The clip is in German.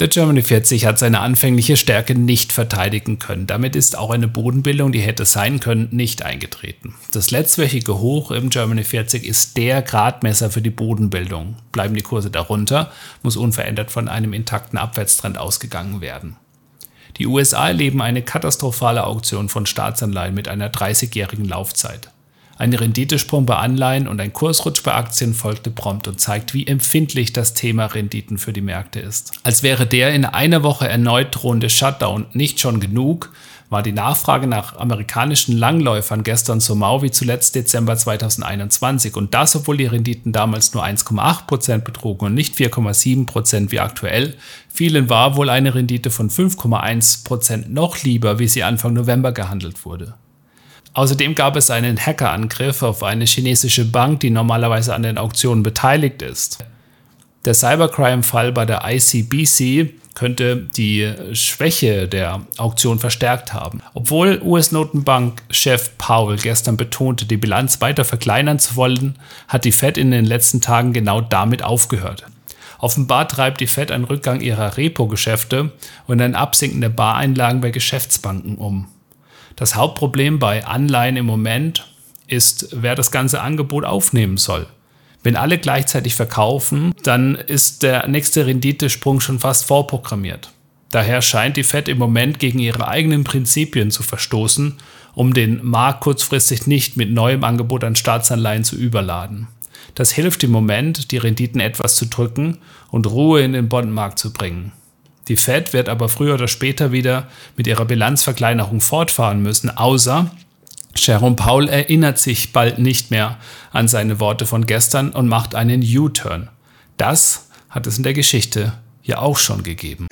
Der Germany 40 hat seine anfängliche Stärke nicht verteidigen können. Damit ist auch eine Bodenbildung, die hätte sein können, nicht eingetreten. Das letztwöchige Hoch im Germany 40 ist der Gradmesser für die Bodenbildung. Bleiben die Kurse darunter, muss unverändert von einem intakten Abwärtstrend ausgegangen werden. Die USA erleben eine katastrophale Auktion von Staatsanleihen mit einer 30-jährigen Laufzeit. Ein Renditesprung bei Anleihen und ein Kursrutsch bei Aktien folgte prompt und zeigt, wie empfindlich das Thema Renditen für die Märkte ist. Als wäre der in einer Woche erneut drohende Shutdown nicht schon genug, war die Nachfrage nach amerikanischen Langläufern gestern so mau wie zuletzt Dezember 2021 und das, obwohl die Renditen damals nur 1,8% betrugen und nicht 4,7% wie aktuell. Vielen war wohl eine Rendite von 5,1% noch lieber, wie sie Anfang November gehandelt wurde. Außerdem gab es einen Hackerangriff auf eine chinesische Bank, die normalerweise an den Auktionen beteiligt ist. Der Cybercrime-Fall bei der ICBC könnte die Schwäche der Auktion verstärkt haben. Obwohl US-Notenbank-Chef Powell gestern betonte, die Bilanz weiter verkleinern zu wollen, hat die Fed in den letzten Tagen genau damit aufgehört. Offenbar treibt die Fed einen Rückgang ihrer Repo-Geschäfte und ein Absinken der Bareinlagen bei Geschäftsbanken um. Das Hauptproblem bei Anleihen im Moment ist, wer das ganze Angebot aufnehmen soll. Wenn alle gleichzeitig verkaufen, dann ist der nächste Renditesprung schon fast vorprogrammiert. Daher scheint die Fed im Moment gegen ihre eigenen Prinzipien zu verstoßen, um den Markt kurzfristig nicht mit neuem Angebot an Staatsanleihen zu überladen. Das hilft im Moment, die Renditen etwas zu drücken und Ruhe in den Bondmarkt zu bringen. Die Fed wird aber früher oder später wieder mit ihrer Bilanzverkleinerung fortfahren müssen, außer Jerome Paul erinnert sich bald nicht mehr an seine Worte von gestern und macht einen U-Turn. Das hat es in der Geschichte ja auch schon gegeben.